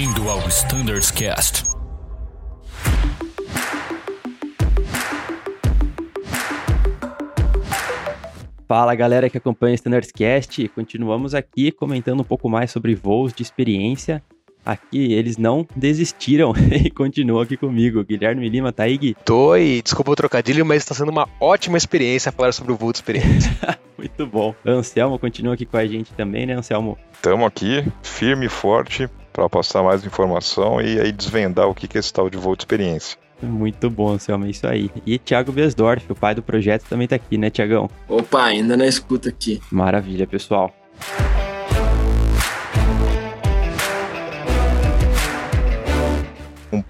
Bem-vindo ao Standards Cast. Fala galera que acompanha o Standards Cast, continuamos aqui comentando um pouco mais sobre voos de experiência Aqui eles não desistiram e continuam aqui comigo. Guilherme Lima, tá aí, Gui? Tô e desculpa o trocadilho, mas está sendo uma ótima experiência falar sobre o voo de experiência. Muito bom. Anselmo continua aqui com a gente também, né, Anselmo? Estamos aqui, firme e forte, para passar mais informação e aí desvendar o que é esse tal de voo de experiência. Muito bom, Anselmo, é isso aí. E Thiago Besdorf, o pai do projeto, também tá aqui, né, Tiagão? Opa, ainda na escuta aqui. Maravilha, pessoal.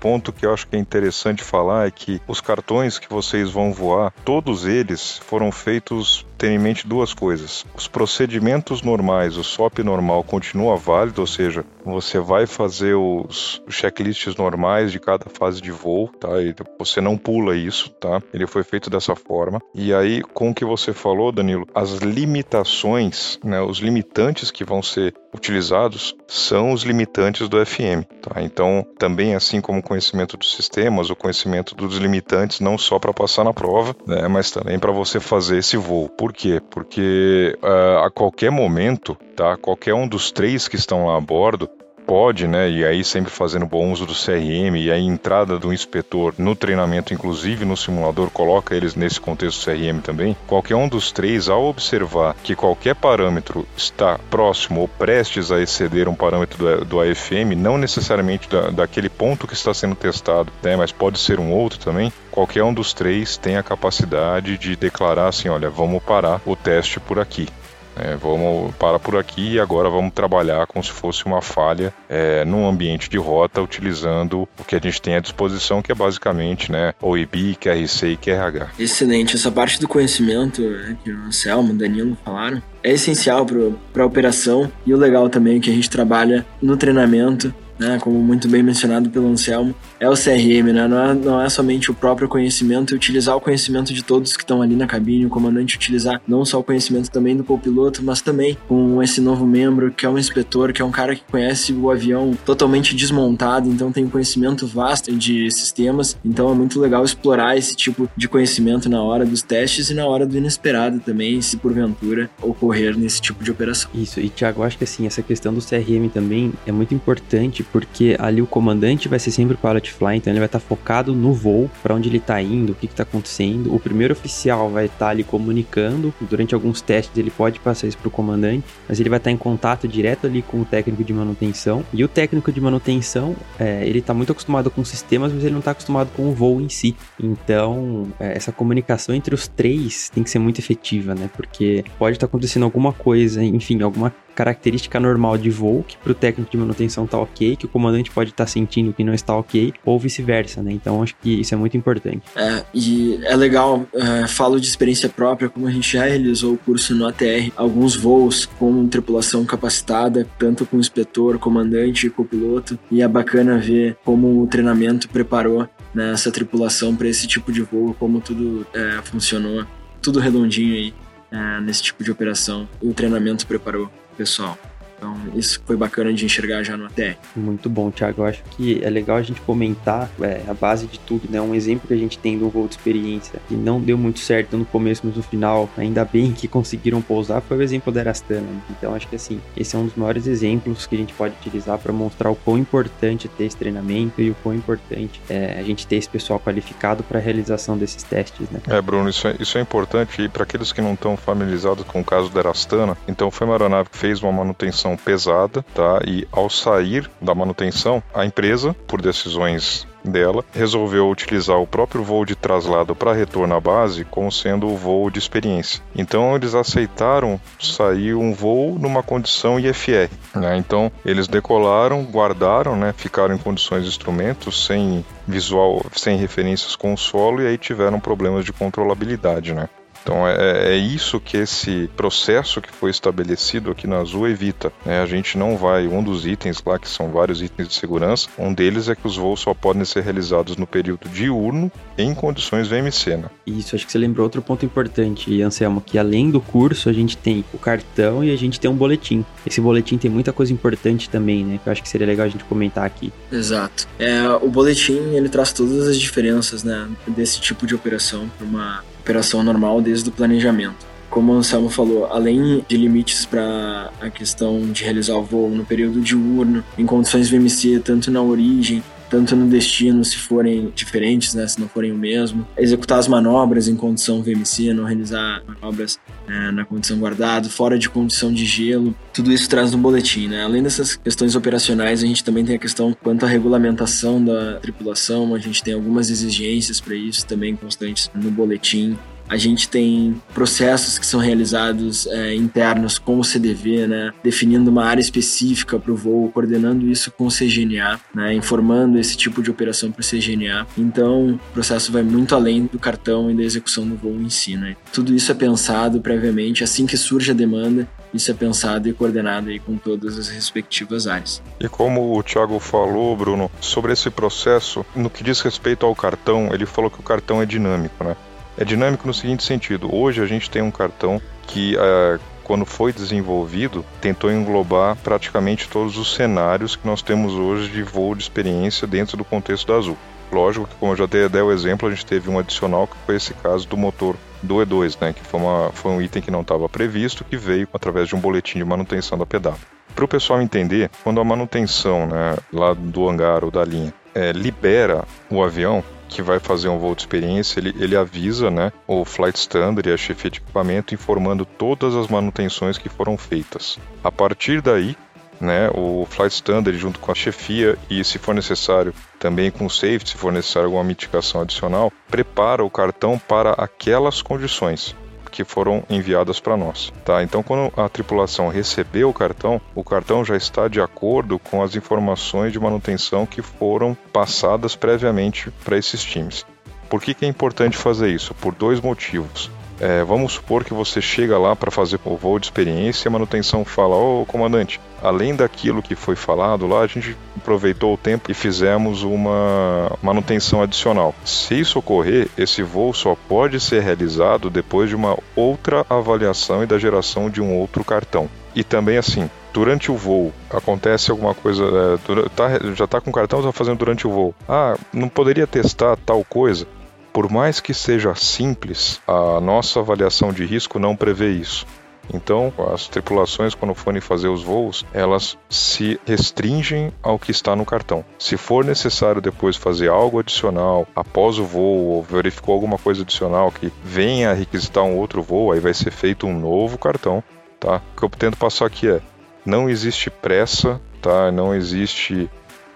Ponto que eu acho que é interessante falar é que os cartões que vocês vão voar, todos eles foram feitos ter em mente duas coisas. Os procedimentos normais, o SOP normal continua válido, ou seja, você vai fazer os checklists normais de cada fase de voo, tá? E você não pula isso, tá? Ele foi feito dessa forma. E aí, com o que você falou, Danilo, as limitações, né, os limitantes que vão ser utilizados são os limitantes do FM, tá? Então, também assim como conhecimento dos sistemas, o conhecimento dos limitantes não só para passar na prova, né, mas também para você fazer esse voo. Por quê? Porque uh, a qualquer momento, tá? Qualquer um dos três que estão lá a bordo pode, né, e aí sempre fazendo bom uso do CRM e a entrada do inspetor no treinamento, inclusive no simulador, coloca eles nesse contexto CRM também. Qualquer um dos três, ao observar que qualquer parâmetro está próximo ou prestes a exceder um parâmetro do, AFM, não necessariamente da, daquele ponto que está sendo testado, né, mas pode ser um outro também, qualquer um dos três tem a capacidade de declarar assim, olha, vamos parar o teste por aqui. É, vamos parar por aqui e agora vamos trabalhar como se fosse uma falha é, num ambiente de rota, utilizando o que a gente tem à disposição, que é basicamente né, OIB, QRC e QRH. Excelente. Essa parte do conhecimento né, que o Anselmo, o Danilo falaram, é essencial para a operação e o legal também é que a gente trabalha no treinamento né, como muito bem mencionado pelo Anselmo, é o CRM, né? Não é, não é somente o próprio conhecimento utilizar o conhecimento de todos que estão ali na cabine, o comandante utilizar não só o conhecimento também do copiloto, mas também com esse novo membro que é um inspetor, que é um cara que conhece o avião totalmente desmontado, então tem um conhecimento vasto de sistemas, então é muito legal explorar esse tipo de conhecimento na hora dos testes e na hora do inesperado também, se porventura ocorrer nesse tipo de operação. Isso, e Thiago, acho que assim, essa questão do CRM também é muito importante porque ali o comandante vai ser sempre o pilot fly, então ele vai estar tá focado no voo, para onde ele está indo, o que está acontecendo. O primeiro oficial vai estar tá ali comunicando, durante alguns testes ele pode passar isso para o comandante, mas ele vai estar tá em contato direto ali com o técnico de manutenção. E o técnico de manutenção, é, ele está muito acostumado com sistemas, mas ele não está acostumado com o voo em si. Então, é, essa comunicação entre os três tem que ser muito efetiva, né? Porque pode estar tá acontecendo alguma coisa, enfim, alguma característica normal de voo, que para o técnico de manutenção tá ok, que o comandante pode estar tá sentindo que não está ok, ou vice-versa, né? Então acho que isso é muito importante. É, e é legal, é, falo de experiência própria, como a gente já realizou o curso no ATR, alguns voos com tripulação capacitada, tanto com inspetor, comandante e copiloto, e é bacana ver como o treinamento preparou né, essa tripulação para esse tipo de voo, como tudo é, funcionou, tudo redondinho aí. É, nesse tipo de operação, o treinamento preparou pessoal. Então, isso foi bacana de enxergar já no ATR. Muito bom, Thiago. Eu acho que é legal a gente comentar é, a base de tudo, né? Um exemplo que a gente tem do voo de experiência que não deu muito certo no começo, mas no final, ainda bem que conseguiram pousar, foi o exemplo da Erastana. Então, acho que assim, esse é um dos maiores exemplos que a gente pode utilizar para mostrar o quão importante é ter esse treinamento e o quão importante é a gente ter esse pessoal qualificado para a realização desses testes, né? É, Bruno, isso é, isso é importante e para aqueles que não estão familiarizados com o caso da Erastana, então foi uma aeronave que fez uma manutenção manutenção pesada, tá? E ao sair da manutenção, a empresa, por decisões dela, resolveu utilizar o próprio voo de traslado para retorno à base como sendo o voo de experiência. Então eles aceitaram sair um voo numa condição IFR. Né? Então eles decolaram, guardaram, né? ficaram em condições de instrumentos sem visual, sem referências com o solo e aí tiveram problemas de controlabilidade, né? Então é, é isso que esse processo que foi estabelecido aqui na Azul evita. Né? A gente não vai, um dos itens lá, que são vários itens de segurança, um deles é que os voos só podem ser realizados no período diurno em condições VMC. Né? Isso, acho que você lembrou outro ponto importante, Anselmo, que além do curso a gente tem o cartão e a gente tem um boletim. Esse boletim tem muita coisa importante também, né? Que eu acho que seria legal a gente comentar aqui. Exato. É, o boletim ele traz todas as diferenças, né, desse tipo de operação para uma operação normal desde o planejamento. Como o Anselmo falou, além de limites para a questão de realizar o voo no período diurno, em condições VMC, tanto na origem tanto no destino, se forem diferentes, né, se não forem o mesmo, executar as manobras em condição VMC, não realizar manobras é, na condição guardado, fora de condição de gelo, tudo isso traz no boletim, né? Além dessas questões operacionais, a gente também tem a questão quanto à regulamentação da tripulação, a gente tem algumas exigências para isso também constantes no boletim. A gente tem processos que são realizados é, internos com o CDV, né, definindo uma área específica para o voo, coordenando isso com o CGNA, né, informando esse tipo de operação para o CGNA. Então, o processo vai muito além do cartão e da execução do voo em si. Né. Tudo isso é pensado previamente, assim que surge a demanda, isso é pensado e coordenado aí com todas as respectivas áreas. E como o Thiago falou, Bruno, sobre esse processo, no que diz respeito ao cartão, ele falou que o cartão é dinâmico, né? É dinâmico no seguinte sentido: hoje a gente tem um cartão que, uh, quando foi desenvolvido, tentou englobar praticamente todos os cenários que nós temos hoje de voo de experiência dentro do contexto da Azul. Lógico que, como eu já dei, dei o exemplo, a gente teve um adicional que foi esse caso do motor do E2, né, que foi, uma, foi um item que não estava previsto, que veio através de um boletim de manutenção da pedal. Para o pessoal entender, quando a manutenção né, lá do hangar ou da linha é, libera o avião, que vai fazer um voo de experiência, ele, ele avisa né, o Flight Standard e a chefia de equipamento informando todas as manutenções que foram feitas. A partir daí, né, o Flight Standard junto com a chefia e, se for necessário, também com o safety, se for necessário alguma mitigação adicional, prepara o cartão para aquelas condições que foram enviadas para nós, tá? Então, quando a tripulação recebeu o cartão, o cartão já está de acordo com as informações de manutenção que foram passadas previamente para esses times. Por que, que é importante fazer isso? Por dois motivos. É, vamos supor que você chega lá para fazer o voo de experiência e a manutenção fala: Ô oh, comandante, além daquilo que foi falado lá, a gente aproveitou o tempo e fizemos uma manutenção adicional. Se isso ocorrer, esse voo só pode ser realizado depois de uma outra avaliação e da geração de um outro cartão. E também assim, durante o voo acontece alguma coisa, é, tá, já está com o cartão, está fazendo durante o voo. Ah, não poderia testar tal coisa? Por mais que seja simples, a nossa avaliação de risco não prevê isso. Então, as tripulações, quando forem fazer os voos, elas se restringem ao que está no cartão. Se for necessário depois fazer algo adicional após o voo, ou verificou alguma coisa adicional que venha a requisitar um outro voo, aí vai ser feito um novo cartão, tá? O que eu tento passar aqui é: não existe pressa, tá? Não existe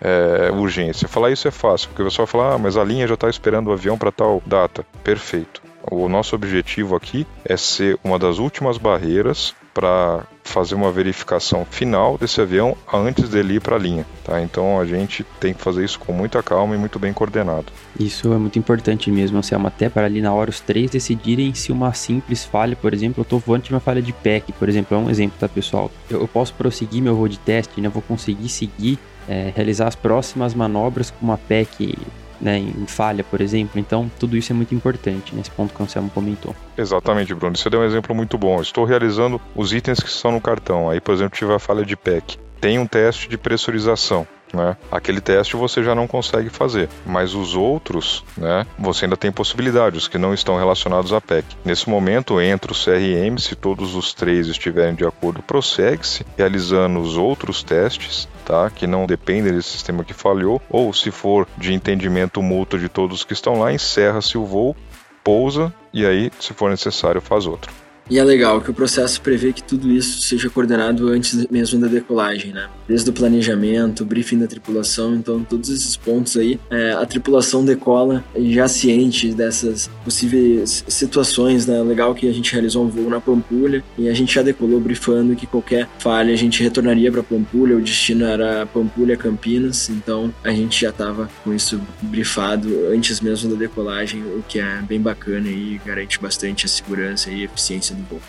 é, urgência. Falar isso é fácil, porque o pessoal fala, ah, mas a linha já está esperando o avião para tal data. Perfeito. O nosso objetivo aqui é ser uma das últimas barreiras para fazer uma verificação final desse avião antes dele ir para a linha, tá? Então a gente tem que fazer isso com muita calma e muito bem coordenado. Isso é muito importante mesmo, Anselmo, até para ali na hora os três decidirem se uma simples falha, por exemplo, eu estou voando de uma falha de PEC, por exemplo, é um exemplo, tá pessoal? Eu, posso prosseguir meu voo de teste, né? Vou conseguir seguir é, realizar as próximas manobras com uma PEC né, em falha, por exemplo. Então, tudo isso é muito importante nesse ponto que o Anselmo comentou. Exatamente, Bruno. Você deu um exemplo muito bom. Estou realizando os itens que estão no cartão. Aí, por exemplo, tive a falha de PEC. Tem um teste de pressurização. Né? Aquele teste você já não consegue fazer, mas os outros, né, você ainda tem possibilidade, os que não estão relacionados à PEC. Nesse momento, entra o CRM, se todos os três estiverem de acordo, prossegue-se realizando os outros testes tá? Que não dependem desse sistema que falhou, ou se for de entendimento mútuo de todos que estão lá, encerra-se o voo, pousa e aí, se for necessário, faz outro. E é legal que o processo prevê que tudo isso seja coordenado antes mesmo da decolagem, né? Desde o planejamento, o briefing da tripulação, então todos esses pontos aí, é, a tripulação decola já ciente dessas possíveis situações, né? Legal que a gente realizou um voo na Pampulha e a gente já decolou briefando que qualquer falha a gente retornaria para Pampulha, o destino era Pampulha Campinas, então a gente já estava com isso briefado antes mesmo da decolagem, o que é bem bacana e garante bastante a segurança e eficiência do voo.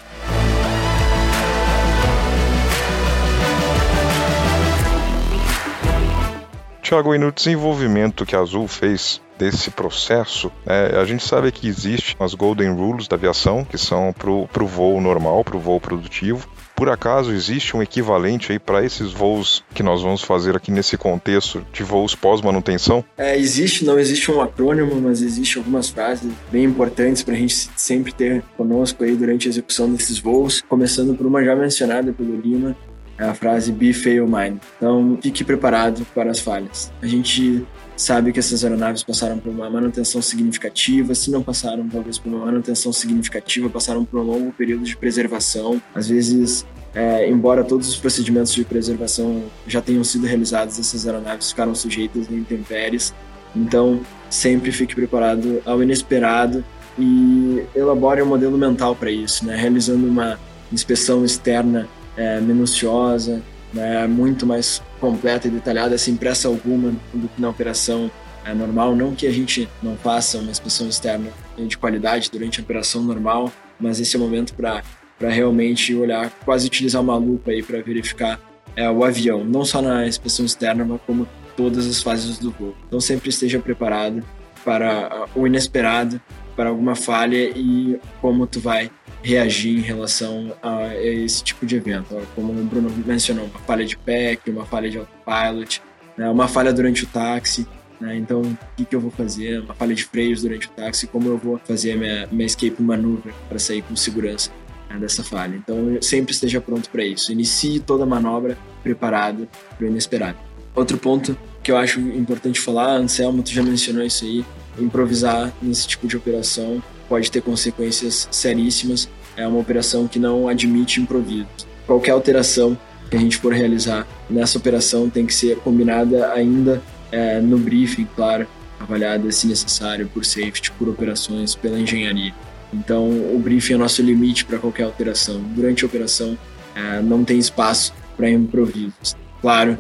Tiago, e no desenvolvimento que a Azul fez desse processo, é, a gente sabe que existem as Golden Rules da aviação, que são para o voo normal, para o voo produtivo. Por acaso existe um equivalente aí para esses voos que nós vamos fazer aqui nesse contexto de voos pós-manutenção? É, existe, não existe um acrônimo, mas existe algumas frases bem importantes para a gente sempre ter conosco aí durante a execução desses voos, começando por uma já mencionada pelo Lima, é a frase Be Fail Mind. Então, fique preparado para as falhas. A gente sabe que essas aeronaves passaram por uma manutenção significativa, se não passaram talvez por uma manutenção significativa, passaram por um longo período de preservação. Às vezes, é, embora todos os procedimentos de preservação já tenham sido realizados, essas aeronaves ficaram sujeitas a intempéries. Então, sempre fique preparado ao inesperado e elabore um modelo mental para isso, né? realizando uma inspeção externa é, minuciosa, né, muito mais completa e detalhada, sem pressa alguma do que na operação é, normal. Não que a gente não faça uma inspeção externa de qualidade durante a operação normal, mas esse é o momento para realmente olhar, quase utilizar uma lupa aí para verificar é, o avião, não só na inspeção externa, mas como todas as fases do voo. Então sempre esteja preparado para o inesperado, para alguma falha e como tu vai reagir em relação a esse tipo de evento. Como o Bruno mencionou, uma falha de pack, uma falha de autopilot, né, uma falha durante o táxi. Né, então, o que, que eu vou fazer? Uma falha de freios durante o táxi, como eu vou fazer a minha, minha escape maneuver para sair com segurança né, dessa falha. Então, sempre esteja pronto para isso. Inicie toda a manobra preparado para o inesperado. Outro ponto que eu acho importante falar, Anselmo, tu já mencionou isso aí, improvisar nesse tipo de operação pode ter consequências seríssimas. É uma operação que não admite improviso. Qualquer alteração que a gente for realizar nessa operação tem que ser combinada ainda é, no briefing, claro, avaliada se necessário por safety, por operações, pela engenharia. Então, o briefing é o nosso limite para qualquer alteração. Durante a operação, é, não tem espaço para improvisos. Claro,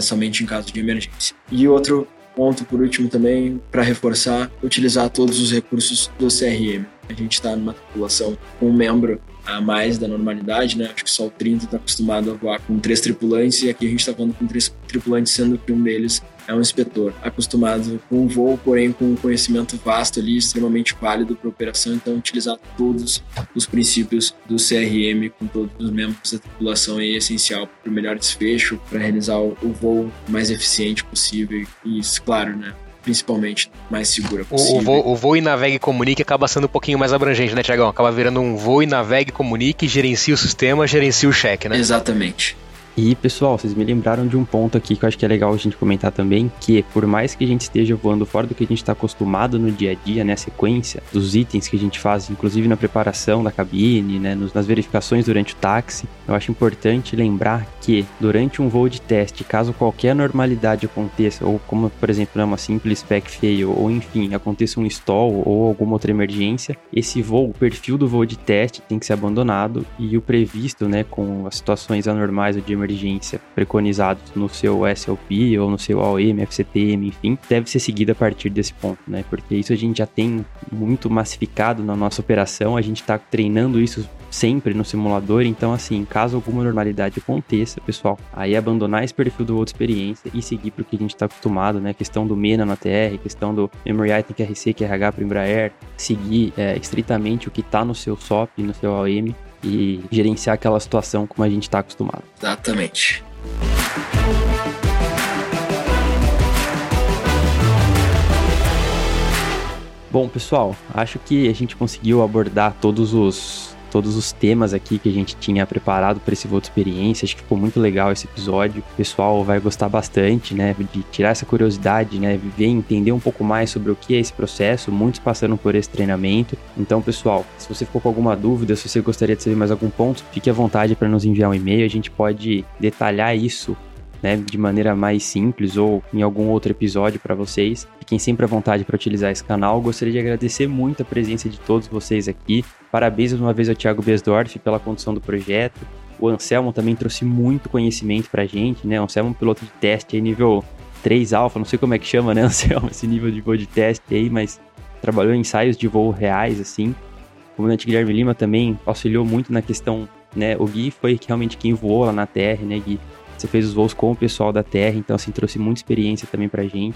somente em caso de emergência. E outro ponto, por último, também, para reforçar, utilizar todos os recursos do CRM. A gente está numa população com um membro a mais da normalidade, né? Acho que só o 30 está acostumado a voar com três tripulantes e aqui a gente está falando com três tripulantes, sendo que um deles é um inspetor, acostumado com o voo, porém com um conhecimento vasto ali, extremamente válido para a operação, então utilizar todos os princípios do CRM com todos os membros da tripulação é essencial para o melhor desfecho, para realizar o voo mais eficiente possível e, claro, né, principalmente mais segura possível. O, o, voo, o voo e navegue e comunique acaba sendo um pouquinho mais abrangente, né, Tiagão? Acaba virando um voo e navegue e comunique, gerencia o sistema, gerencia o cheque, né? Exatamente. E, pessoal, vocês me lembraram de um ponto aqui que eu acho que é legal a gente comentar também, que por mais que a gente esteja voando fora do que a gente está acostumado no dia a dia, né, a sequência dos itens que a gente faz, inclusive na preparação da cabine, né, nas verificações durante o táxi, eu acho importante lembrar que durante um voo de teste, caso qualquer anormalidade aconteça, ou como, por exemplo, né, uma simples spec fail, ou enfim, aconteça um stall ou alguma outra emergência, esse voo, o perfil do voo de teste tem que ser abandonado e o previsto, né, com as situações anormais ou de emergência emergência preconizados no seu SLP ou no seu AOM, FCTM, enfim, deve ser seguida a partir desse ponto, né? Porque isso a gente já tem muito massificado na nossa operação, a gente está treinando isso sempre no simulador, então assim, caso alguma normalidade aconteça, pessoal, aí abandonar esse perfil do outro experiência e seguir para o que a gente está acostumado, né? Questão do MENA na TR, questão do Memory Item QRC, QRH para Embraer, seguir é, estritamente o que está no seu SOP, no seu AOM e gerenciar aquela situação como a gente está acostumado. Exatamente. Bom, pessoal, acho que a gente conseguiu abordar todos os todos os temas aqui que a gente tinha preparado para esse de experiência. Acho que ficou muito legal esse episódio. O pessoal vai gostar bastante, né, de tirar essa curiosidade, né, viver, entender um pouco mais sobre o que é esse processo. Muitos passaram por esse treinamento. Então, pessoal, se você ficou com alguma dúvida, se você gostaria de saber mais algum ponto, fique à vontade para nos enviar um e-mail. A gente pode detalhar isso né, de maneira mais simples ou em algum outro episódio para vocês. Fiquem sempre à vontade para utilizar esse canal. Gostaria de agradecer muito a presença de todos vocês aqui. Parabéns mais uma vez ao Thiago Besdorf pela condução do projeto. O Anselmo também trouxe muito conhecimento para a gente, né? O Anselmo é um piloto de teste aí nível 3 alfa, não sei como é que chama, né, Anselmo, esse nível de voo de teste aí, mas trabalhou em ensaios de voo reais, assim. O comandante Guilherme Lima também auxiliou muito na questão, né? O Gui foi realmente quem voou lá na Terra, né, Gui? Você fez os voos com o pessoal da Terra, então assim trouxe muita experiência também pra gente.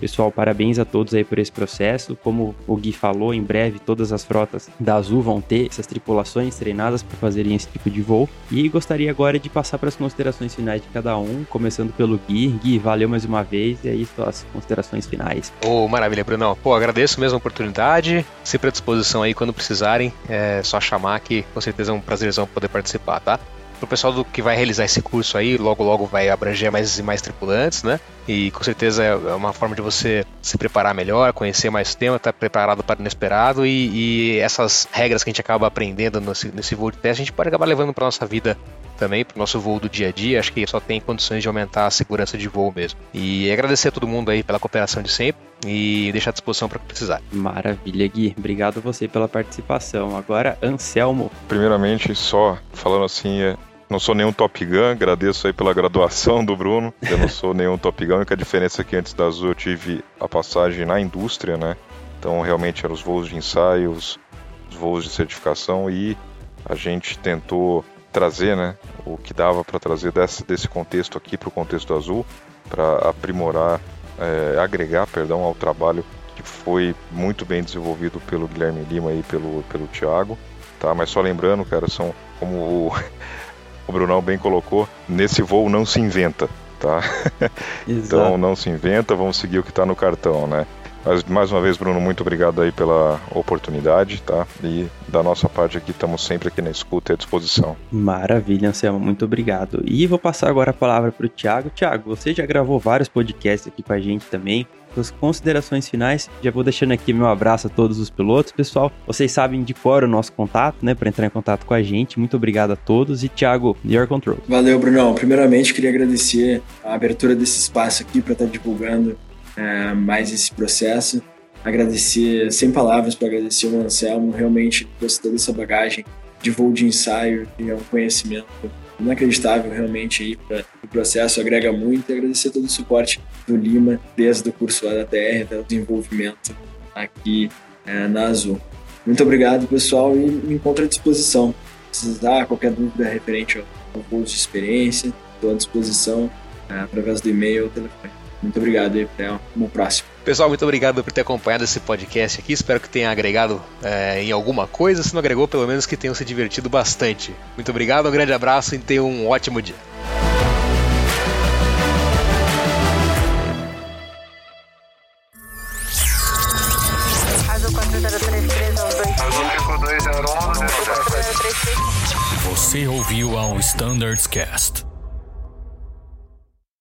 Pessoal, parabéns a todos aí por esse processo. Como o Gui falou, em breve todas as frotas da Azul vão ter essas tripulações treinadas para fazerem esse tipo de voo. E gostaria agora de passar para as considerações finais de cada um, começando pelo Gui. Gui, valeu mais uma vez e aí suas considerações finais. Ô, oh, maravilha, Brunão. Pô, agradeço mesmo a oportunidade. Sempre à disposição aí quando precisarem. É só chamar que com certeza é um prazerzão poder participar, tá? Pro pessoal do que vai realizar esse curso aí, logo logo vai abranger mais e mais tripulantes, né? E com certeza é uma forma de você se preparar melhor, conhecer mais o tema, estar tá preparado para o inesperado e, e, essas regras que a gente acaba aprendendo nesse, nesse voo de teste, a gente pode acabar levando para nossa vida também, para o nosso voo do dia a dia. Acho que só tem condições de aumentar a segurança de voo mesmo. E agradecer a todo mundo aí pela cooperação de sempre e deixar à disposição para precisar. Maravilha, Gui. Obrigado a você pela participação. Agora, Anselmo. Primeiramente, só falando assim, é, não sou nenhum Top Gun, agradeço aí pela graduação do Bruno. Eu não sou nenhum Top Gun, a diferença é que antes da Azul eu tive a passagem na indústria, né? Então realmente eram os voos de ensaio, os voos de certificação e a gente tentou trazer, né, o que dava para trazer desse, desse contexto aqui para o contexto azul, para aprimorar, é, agregar, perdão, ao trabalho que foi muito bem desenvolvido pelo Guilherme Lima e pelo, pelo Thiago, tá? Mas só lembrando, cara, são como o, o Brunão bem colocou, nesse voo não se inventa, tá? então não se inventa, vamos seguir o que está no cartão, né? Mas mais uma vez, Bruno, muito obrigado aí pela oportunidade, tá? E da nossa parte aqui, estamos sempre aqui na escuta e à disposição. Maravilha, Anselmo, muito obrigado. E vou passar agora a palavra para o Thiago. Thiago, você já gravou vários podcasts aqui com a gente também suas considerações finais. Já vou deixando aqui meu abraço a todos os pilotos. Pessoal, vocês sabem de cor o nosso contato, né? Para entrar em contato com a gente. Muito obrigado a todos. E Thiago, your control. Valeu, Brunão. Primeiramente, queria agradecer a abertura desse espaço aqui para estar divulgando é, mais esse processo. Agradecer, sem palavras, para agradecer o Anselmo. Realmente trouxe toda essa bagagem de voo de ensaio, e é um conhecimento inacreditável realmente aí para o processo, agrega muito e agradecer todo o suporte do Lima, desde o curso lá da TR, até o desenvolvimento aqui é, na Azul. Muito obrigado, pessoal, e me encontro à disposição. Precisar qualquer dúvida referente ao, ao curso de experiência, estou à disposição é, através do e-mail ou telefone. Muito obrigado e até o próximo. Pessoal, muito obrigado por ter acompanhado esse podcast aqui. Espero que tenha agregado é, em alguma coisa. Se não agregou, pelo menos que tenham se divertido bastante. Muito obrigado, um grande abraço e tenham um ótimo dia. Você ouviu ao Standards Cast.